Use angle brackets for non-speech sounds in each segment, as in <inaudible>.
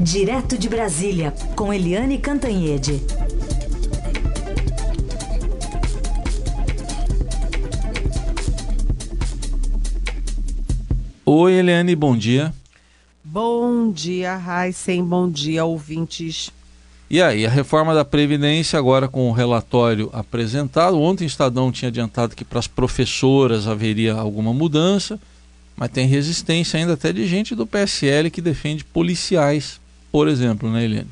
Direto de Brasília, com Eliane Cantanhede. Oi, Eliane, bom dia. Bom dia, Raíssen, bom dia, ouvintes. E aí, a reforma da Previdência, agora com o relatório apresentado. Ontem o Estadão tinha adiantado que para as professoras haveria alguma mudança, mas tem resistência ainda até de gente do PSL que defende policiais por exemplo, né, Eliane?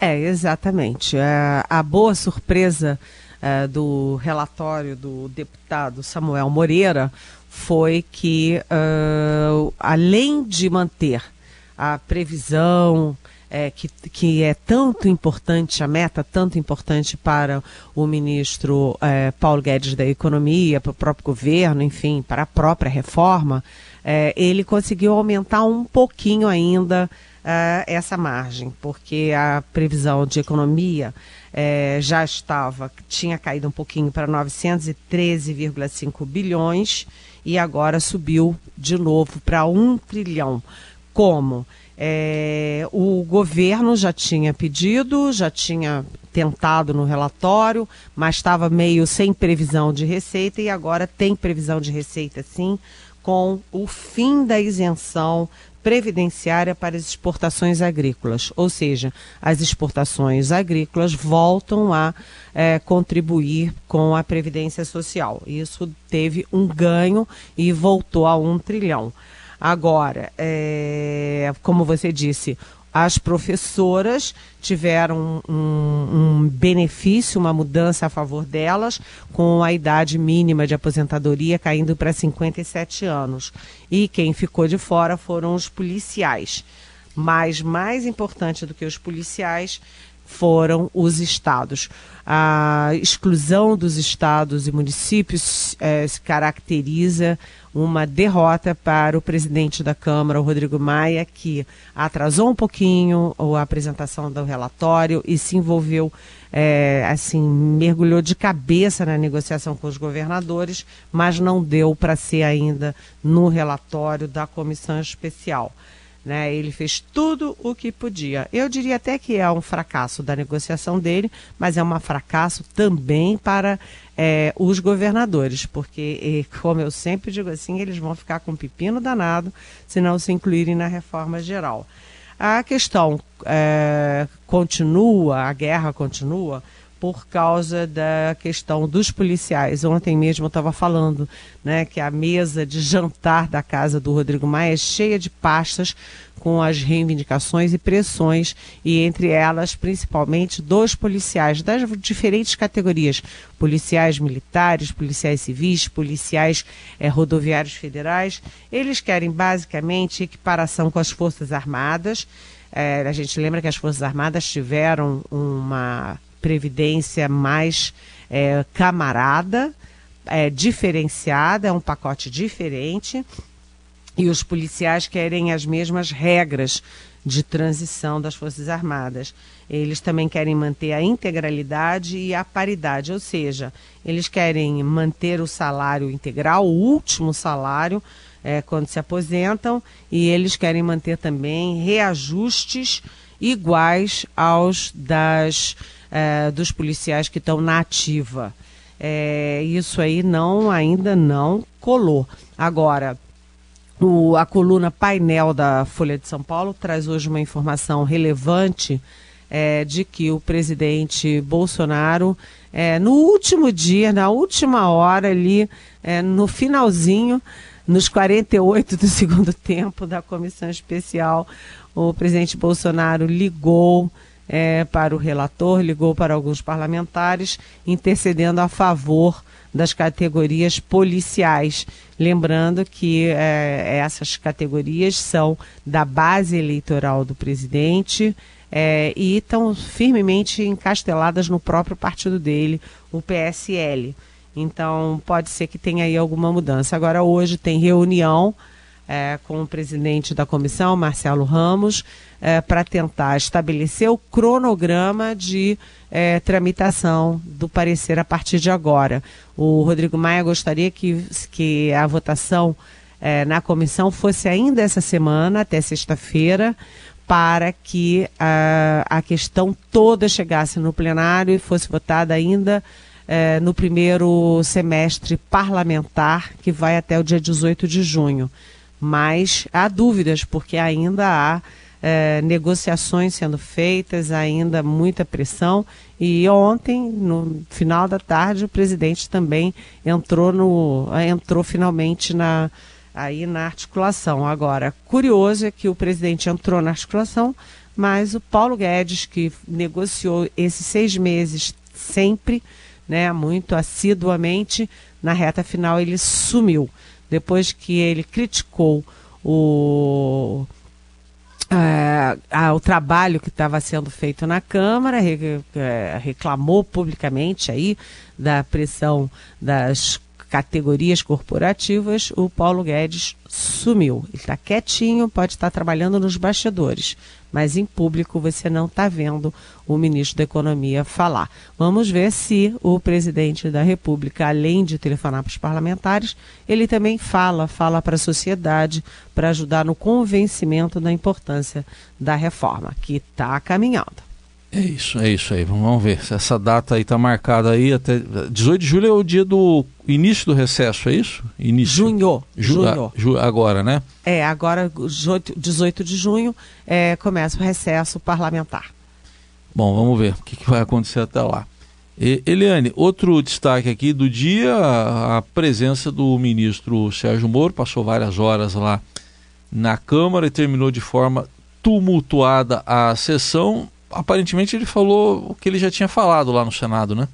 É, exatamente. É, a boa surpresa é, do relatório do deputado Samuel Moreira foi que, uh, além de manter a previsão é, que, que é tanto importante, a meta tanto importante para o ministro é, Paulo Guedes da Economia, para o próprio governo, enfim, para a própria reforma, é, ele conseguiu aumentar um pouquinho ainda uh, essa margem, porque a previsão de economia uh, já estava, tinha caído um pouquinho para 913,5 bilhões e agora subiu de novo para 1 trilhão. Como? É, o governo já tinha pedido, já tinha tentado no relatório, mas estava meio sem previsão de receita e agora tem previsão de receita sim, com o fim da isenção previdenciária para as exportações agrícolas, ou seja, as exportações agrícolas voltam a é, contribuir com a previdência social. Isso teve um ganho e voltou a um trilhão. Agora, é, como você disse, as professoras tiveram um, um, benefício, uma mudança a favor delas, com a idade mínima de aposentadoria caindo para 57 anos. E quem ficou de fora foram os policiais. Mas mais importante do que os policiais foram os estados. A exclusão dos estados e municípios eh, se caracteriza uma derrota para o presidente da Câmara, o Rodrigo Maia, que atrasou um pouquinho a apresentação do relatório e se envolveu, eh, assim, mergulhou de cabeça na negociação com os governadores, mas não deu para ser ainda no relatório da comissão especial. Né? Ele fez tudo o que podia. Eu diria até que é um fracasso da negociação dele, mas é um fracasso também para é, os governadores, porque, como eu sempre digo assim, eles vão ficar com pepino danado se não se incluírem na reforma geral. A questão é, continua, a guerra continua, por causa da questão dos policiais. Ontem mesmo eu estava falando né, que a mesa de jantar da casa do Rodrigo Maia é cheia de pastas com as reivindicações e pressões, e entre elas, principalmente, dos policiais das diferentes categorias: policiais militares, policiais civis, policiais eh, rodoviários federais. Eles querem basicamente equiparação com as Forças Armadas. Eh, a gente lembra que as Forças Armadas tiveram uma previdência mais é, camarada, é, diferenciada, é um pacote diferente. E os policiais querem as mesmas regras de transição das Forças Armadas. Eles também querem manter a integralidade e a paridade, ou seja, eles querem manter o salário integral, o último salário, é, quando se aposentam, e eles querem manter também reajustes iguais aos das é, dos policiais que estão na ativa. É, isso aí não ainda não colou. Agora, o, a coluna painel da Folha de São Paulo traz hoje uma informação relevante é, de que o presidente Bolsonaro, é, no último dia, na última hora ali, é, no finalzinho, nos 48 do <laughs> segundo tempo da comissão especial, o presidente Bolsonaro ligou é, para o relator, ligou para alguns parlamentares, intercedendo a favor das categorias policiais. Lembrando que é, essas categorias são da base eleitoral do presidente é, e estão firmemente encasteladas no próprio partido dele, o PSL. Então pode ser que tenha aí alguma mudança. Agora hoje tem reunião é, com o presidente da comissão, Marcelo Ramos, é, para tentar estabelecer o cronograma de é, tramitação do parecer a partir de agora. O Rodrigo Maia gostaria que, que a votação é, na comissão fosse ainda essa semana, até sexta-feira, para que uh, a questão toda chegasse no plenário e fosse votada ainda uh, no primeiro semestre parlamentar, que vai até o dia 18 de junho. Mas há dúvidas, porque ainda há uh, negociações sendo feitas, ainda muita pressão. E ontem, no final da tarde, o presidente também entrou, no, entrou finalmente na aí na articulação. Agora, curioso é que o presidente entrou na articulação, mas o Paulo Guedes, que negociou esses seis meses sempre, né, muito assiduamente, na reta final ele sumiu. Depois que ele criticou o, uh, o trabalho que estava sendo feito na Câmara, é, reclamou publicamente aí da pressão das categorias corporativas, o Paulo Guedes sumiu. Ele está quietinho, pode estar trabalhando nos bastidores, mas em público você não está vendo o ministro da Economia falar. Vamos ver se o presidente da República, além de telefonar para os parlamentares, ele também fala, fala para a sociedade para ajudar no convencimento da importância da reforma, que está caminhando. É isso, é isso aí. Vamos ver se essa data aí está marcada aí até 18 de julho é o dia do início do recesso, é isso? Início. Junho. Ju, junho. Ju, agora, né? É, agora 18 de junho é, começa o recesso parlamentar. Bom, vamos ver o que, que vai acontecer até lá. E, Eliane, outro destaque aqui do dia, a presença do ministro Sérgio Moro, passou várias horas lá na Câmara e terminou de forma tumultuada a sessão aparentemente ele falou o que ele já tinha falado lá no Senado, né?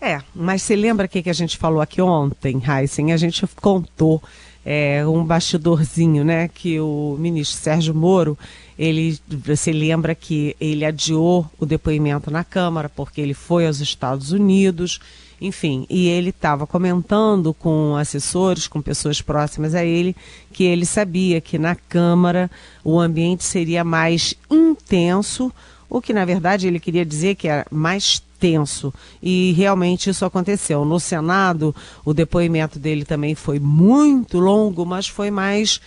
É, mas você lembra o que, que a gente falou aqui ontem, Heisen? A gente contou é, um bastidorzinho, né? Que o ministro Sérgio Moro, ele, você lembra que ele adiou o depoimento na Câmara porque ele foi aos Estados Unidos, enfim, e ele estava comentando com assessores, com pessoas próximas a ele, que ele sabia que na Câmara o ambiente seria mais intenso o que na verdade ele queria dizer que era mais tenso. E realmente isso aconteceu. No Senado, o depoimento dele também foi muito longo, mas foi mais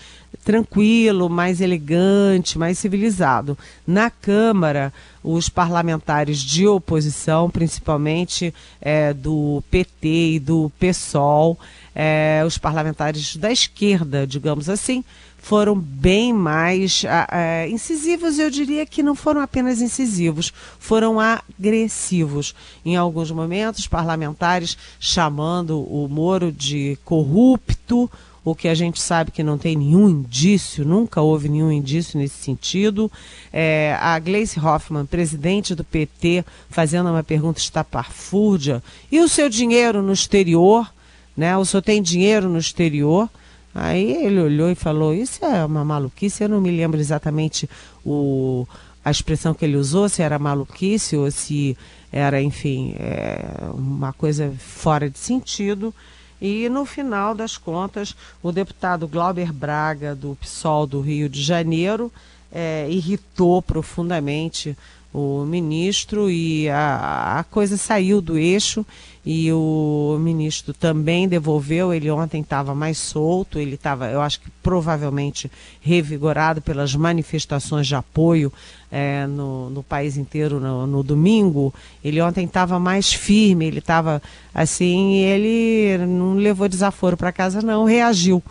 tranquilo, mais elegante, mais civilizado. Na Câmara, os parlamentares de oposição, principalmente é, do PT e do PSOL, é, os parlamentares da esquerda, digamos assim, foram bem mais uh, incisivos, eu diria que não foram apenas incisivos, foram agressivos. Em alguns momentos, parlamentares chamando o Moro de corrupto, o que a gente sabe que não tem nenhum indício, nunca houve nenhum indício nesse sentido. É, a Gleice Hoffmann, presidente do PT, fazendo uma pergunta estapafúrdia, e o seu dinheiro no exterior? Né? O senhor tem dinheiro no exterior? Aí ele olhou e falou: Isso é uma maluquice. Eu não me lembro exatamente o, a expressão que ele usou, se era maluquice ou se era, enfim, é, uma coisa fora de sentido. E no final das contas, o deputado Glauber Braga, do PSOL do Rio de Janeiro, é, irritou profundamente o ministro e a, a coisa saiu do eixo e o ministro também devolveu. Ele ontem estava mais solto, ele estava, eu acho que provavelmente revigorado pelas manifestações de apoio é, no, no, país inteiro no, no domingo. Ele ontem estava mais firme, ele estava assim, ele não levou desaforo para casa, não, reagiu.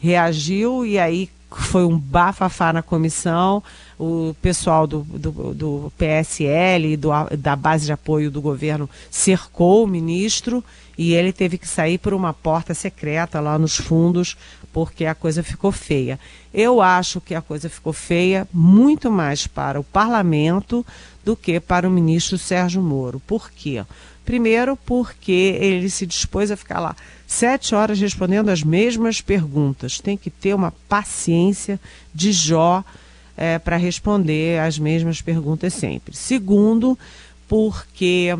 Reagiu e aí foi um bafafá na comissão. O pessoal do, do, do PSL, do, da base de apoio do governo, cercou o ministro e ele teve que sair por uma porta secreta lá nos fundos, porque a coisa ficou feia. Eu acho que a coisa ficou feia muito mais para o parlamento do que para o ministro Sérgio Moro. Por quê? Primeiro, porque ele se dispôs a ficar lá sete horas respondendo as mesmas perguntas. Tem que ter uma paciência de Jó é, para responder as mesmas perguntas sempre. Segundo, porque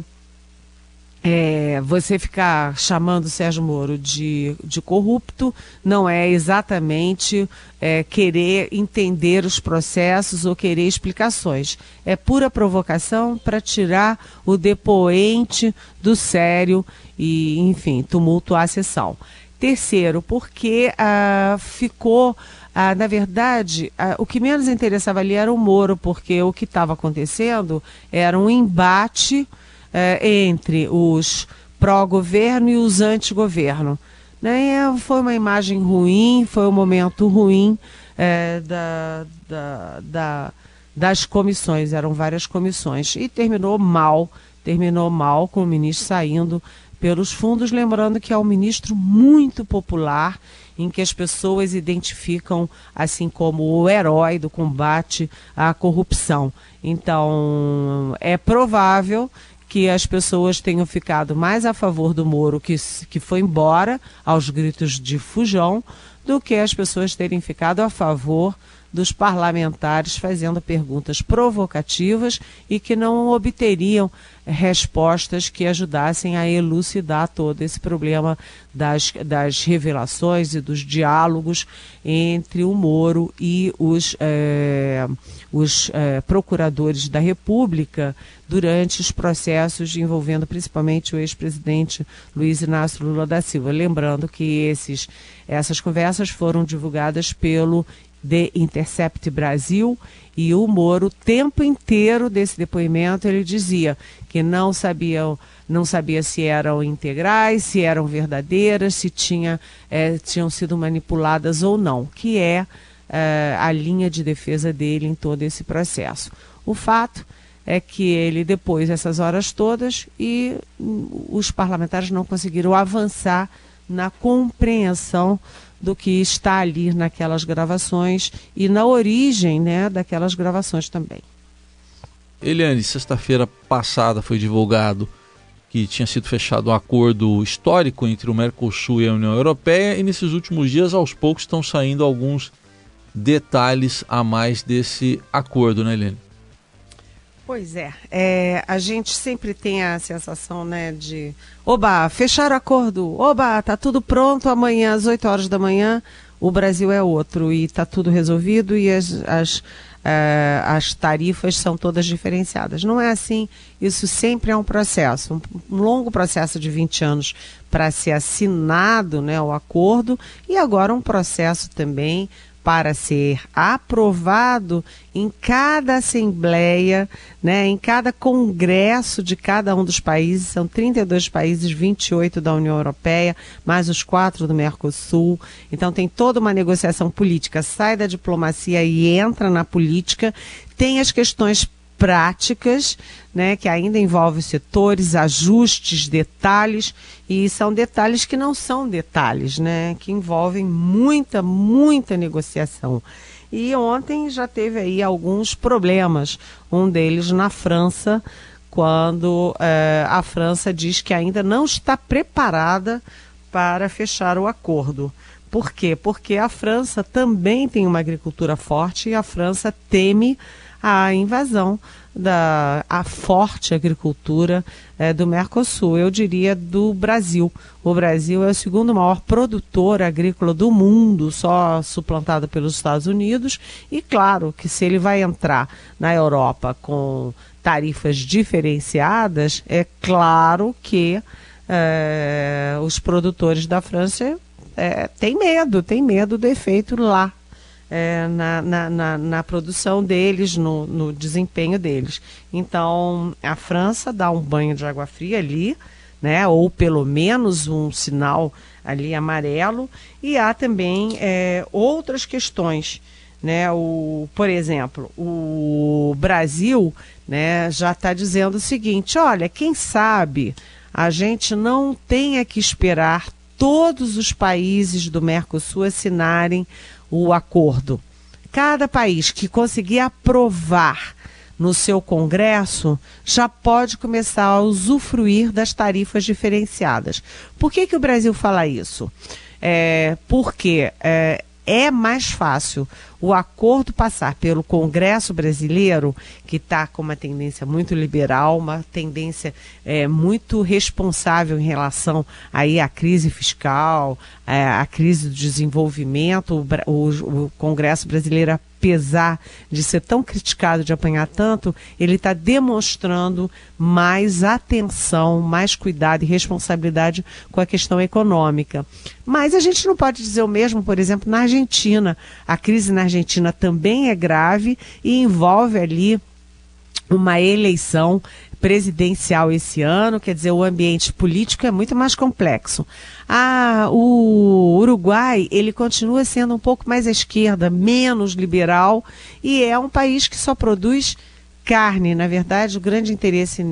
é, você ficar chamando Sérgio Moro de, de corrupto não é exatamente é, querer entender os processos ou querer explicações. É pura provocação para tirar o depoente do sério e, enfim, tumultuar a sessão. Terceiro, porque ah, ficou ah, na verdade, ah, o que menos interessava ali era o Moro, porque o que estava acontecendo era um embate eh, entre os pró-governo e os anti-governo. Né? Foi uma imagem ruim, foi um momento ruim eh, da, da, da, das comissões, eram várias comissões, e terminou mal, terminou mal com o ministro saindo pelos fundos, lembrando que é um ministro muito popular em que as pessoas identificam assim como o herói do combate à corrupção. Então, é provável que as pessoas tenham ficado mais a favor do Moro, que, que foi embora aos gritos de fujão, do que as pessoas terem ficado a favor dos parlamentares fazendo perguntas provocativas e que não obteriam respostas que ajudassem a elucidar todo esse problema das, das revelações e dos diálogos entre o Moro e os, é, os é, procuradores da República durante os processos envolvendo principalmente o ex-presidente Luiz Inácio Lula da Silva. Lembrando que esses, essas conversas foram divulgadas pelo The Intercept Brasil e o Moro, o tempo inteiro desse depoimento, ele dizia que não sabia, não sabia se eram integrais, se eram verdadeiras, se tinha, é, tinham sido manipuladas ou não, que é, é a linha de defesa dele em todo esse processo. O fato é que ele, depois dessas horas todas, e os parlamentares não conseguiram avançar na compreensão do que está ali naquelas gravações e na origem né, daquelas gravações também. Eliane, sexta-feira passada foi divulgado que tinha sido fechado um acordo histórico entre o Mercosul e a União Europeia e nesses últimos dias, aos poucos, estão saindo alguns detalhes a mais desse acordo, né, Eliane? Pois é, é, a gente sempre tem a sensação, né, de oba, fechar acordo, oba, tá tudo pronto, amanhã às 8 horas da manhã. O Brasil é outro e tá tudo resolvido e as, as, uh, as tarifas são todas diferenciadas. Não é assim, isso sempre é um processo, um, um longo processo de 20 anos para ser assinado né, o acordo e agora um processo também para ser aprovado em cada assembleia, né, em cada congresso de cada um dos países, são 32 países, 28 da União Europeia, mais os quatro do Mercosul. Então tem toda uma negociação política, sai da diplomacia e entra na política. Tem as questões práticas, né, que ainda envolve setores, ajustes, detalhes, e são detalhes que não são detalhes, né, que envolvem muita, muita negociação. E ontem já teve aí alguns problemas, um deles na França, quando eh, a França diz que ainda não está preparada para fechar o acordo. Por quê? Porque a França também tem uma agricultura forte e a França teme a invasão da a forte agricultura é, do Mercosul, eu diria do Brasil. O Brasil é o segundo maior produtor agrícola do mundo, só suplantado pelos Estados Unidos. E claro que se ele vai entrar na Europa com tarifas diferenciadas, é claro que é, os produtores da França é, têm medo, têm medo do efeito lá é, na, na, na, na, produção deles, no, no, desempenho deles. Então, a França dá um banho de água fria ali, né, ou pelo menos um sinal ali amarelo, e há também é, outras questões. Né, o, por exemplo, o Brasil né, já está dizendo o seguinte: olha, quem sabe a gente não tenha que esperar todos os países do Mercosul assinarem o acordo. Cada país que conseguir aprovar no seu Congresso já pode começar a usufruir das tarifas diferenciadas. Por que, que o Brasil fala isso? É, porque é, é mais fácil o acordo passar pelo Congresso brasileiro, que está com uma tendência muito liberal, uma tendência é, muito responsável em relação aí à crise fiscal, é, à crise do desenvolvimento. O, o, o Congresso brasileiro apesar de ser tão criticado, de apanhar tanto, ele está demonstrando mais atenção, mais cuidado e responsabilidade com a questão econômica. Mas a gente não pode dizer o mesmo, por exemplo, na Argentina. A crise na Argentina também é grave e envolve ali uma eleição presidencial esse ano, quer dizer, o ambiente político é muito mais complexo. Ah, o Uruguai, ele continua sendo um pouco mais à esquerda, menos liberal, e é um país que só produz carne. Na verdade, o grande interesse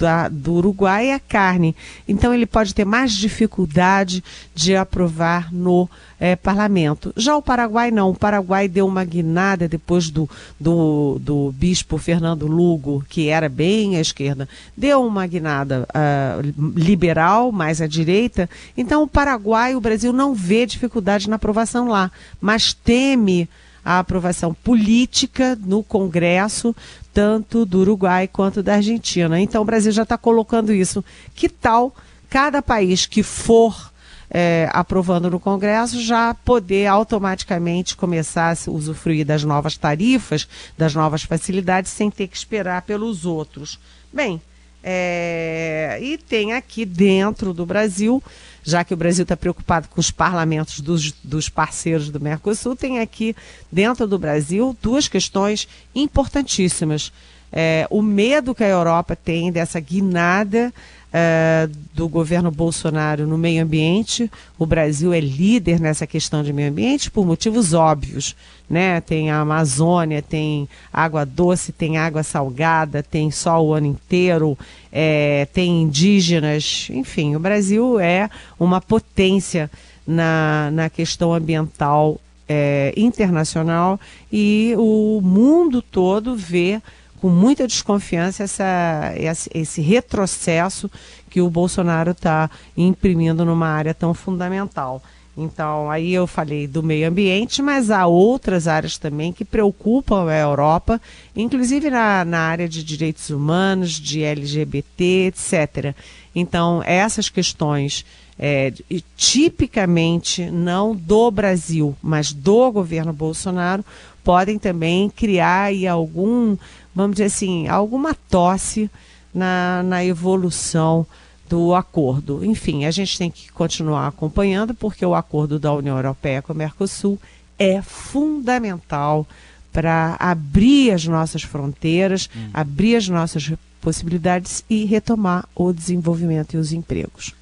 da, do Uruguai é a carne. Então, ele pode ter mais dificuldade de aprovar no é, parlamento. Já o Paraguai não. O Paraguai deu uma guinada depois do, do, do bispo Fernando Lugo, que era bem à esquerda, deu uma guinada uh, liberal, mais à direita. Então, o Paraguai, o Brasil não vê dificuldade na aprovação lá, mas teme a aprovação política no Congresso, tanto do Uruguai quanto da Argentina. Então o Brasil já está colocando isso. Que tal cada país que for é, aprovando no Congresso já poder automaticamente começar a usufruir das novas tarifas, das novas facilidades, sem ter que esperar pelos outros? Bem, é, e tem aqui dentro do Brasil já que o Brasil está preocupado com os parlamentos dos, dos parceiros do Mercosul, tem aqui dentro do Brasil duas questões importantíssimas. É, o medo que a Europa tem dessa guinada uh, do governo Bolsonaro no meio ambiente. O Brasil é líder nessa questão de meio ambiente por motivos óbvios. Né? Tem a Amazônia, tem água doce, tem água salgada, tem sol o ano inteiro, é, tem indígenas, enfim, o Brasil é uma potência na, na questão ambiental é, internacional e o mundo todo vê com muita desconfiança essa, esse retrocesso que o Bolsonaro está imprimindo numa área tão fundamental. Então, aí eu falei do meio ambiente, mas há outras áreas também que preocupam a Europa, inclusive na, na área de direitos humanos, de LGBT, etc. Então, essas questões, é, tipicamente não do Brasil, mas do governo Bolsonaro, podem também criar aí algum vamos dizer assim, alguma tosse na, na evolução do acordo. Enfim, a gente tem que continuar acompanhando, porque o acordo da União Europeia com o Mercosul é fundamental para abrir as nossas fronteiras, hum. abrir as nossas possibilidades e retomar o desenvolvimento e os empregos.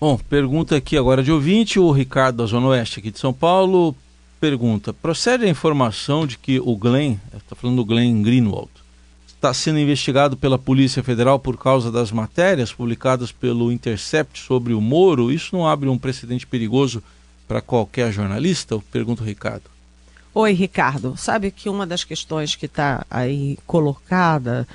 Bom, pergunta aqui agora de ouvinte, o Ricardo da Zona Oeste aqui de São Paulo pergunta: procede a informação de que o Glenn, está falando do Glenn Greenwald, está sendo investigado pela Polícia Federal por causa das matérias publicadas pelo Intercept sobre o Moro. Isso não abre um precedente perigoso para qualquer jornalista? Pergunta o Ricardo. Oi, Ricardo. Sabe que uma das questões que está aí colocada,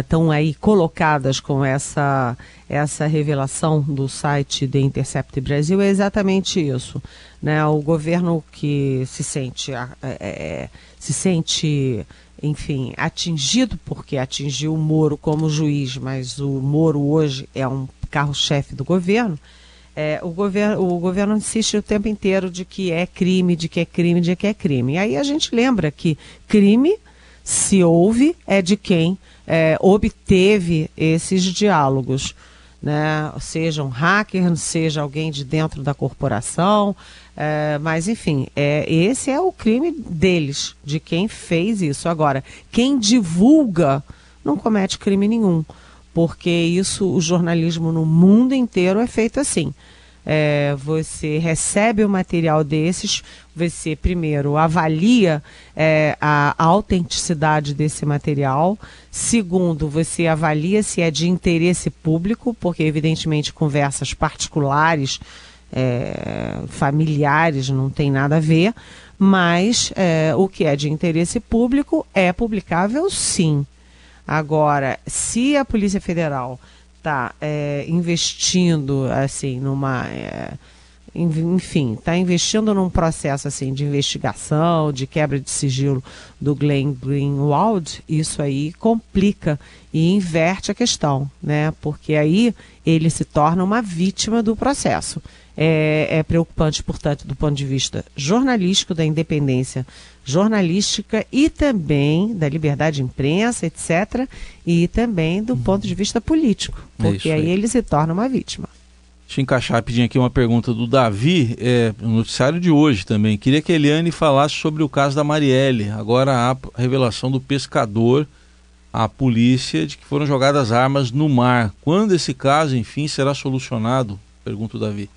estão uh, aí colocadas com essa, essa revelação do site The Intercept Brasil é exatamente isso. Né? O governo que se sente, é, se sente enfim, atingido porque atingiu o Moro como juiz, mas o Moro hoje é um carro-chefe do governo. É, o, governo, o governo insiste o tempo inteiro de que é crime, de que é crime, de que é crime. E aí a gente lembra que crime, se houve, é de quem é, obteve esses diálogos. Né? Seja um hacker, seja alguém de dentro da corporação, é, mas, enfim, é, esse é o crime deles, de quem fez isso. Agora, quem divulga não comete crime nenhum, porque isso, o jornalismo no mundo inteiro é feito assim. É, você recebe o material desses, você primeiro avalia é, a autenticidade desse material, segundo, você avalia se é de interesse público, porque evidentemente conversas particulares é, familiares, não tem nada a ver, mas é, o que é de interesse público é publicável sim. Agora, se a Polícia Federal está é, investindo assim numa é, enfim, está investindo num processo assim de investigação, de quebra de sigilo do Glenn Greenwald, isso aí complica e inverte a questão, né? Porque aí ele se torna uma vítima do processo. É, é preocupante, portanto, do ponto de vista jornalístico da independência jornalística e também da liberdade de imprensa, etc., e também do ponto de vista político, É porque aí aí. ele se torna uma vítima. Deixa eu encaixar rapidinho aqui uma pergunta do Davi, é, no noticiário de hoje também. Queria que a Eliane falasse sobre o caso da Marielle. Agora a revelação do pescador à polícia de que foram jogadas armas no mar. Quando esse caso, enfim, será solucionado? Pergunta o Davi.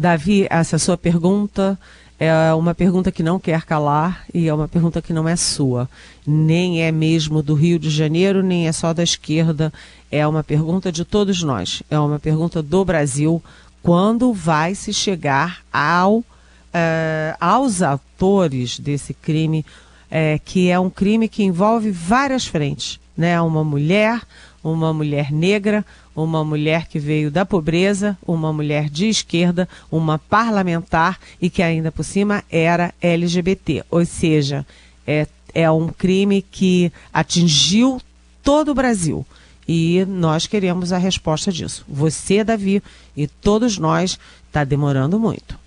Davi, essa sua pergunta é uma pergunta que não quer calar e é uma pergunta que não é sua. Nem é mesmo do Rio de Janeiro, nem é só da esquerda. É uma pergunta de todos nós. É uma pergunta do Brasil. Quando vai se chegar ao, eh, aos autores desse crime, eh, que é um crime que envolve várias frentes? Né? Uma mulher, uma mulher negra, uma mulher que veio da pobreza, uma mulher de esquerda, uma parlamentar e que ainda por cima era LGBT. Ou seja, é, é um crime que atingiu todo o Brasil. E nós queremos a resposta disso. Você, Davi, e todos nós, está demorando muito.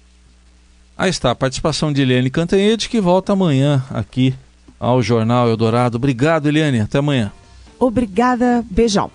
Aí está, a participação de Eliane Cantanhede, que volta amanhã aqui ao Jornal Eldorado. Obrigado, Eliane. Até amanhã. Obrigada, beijão.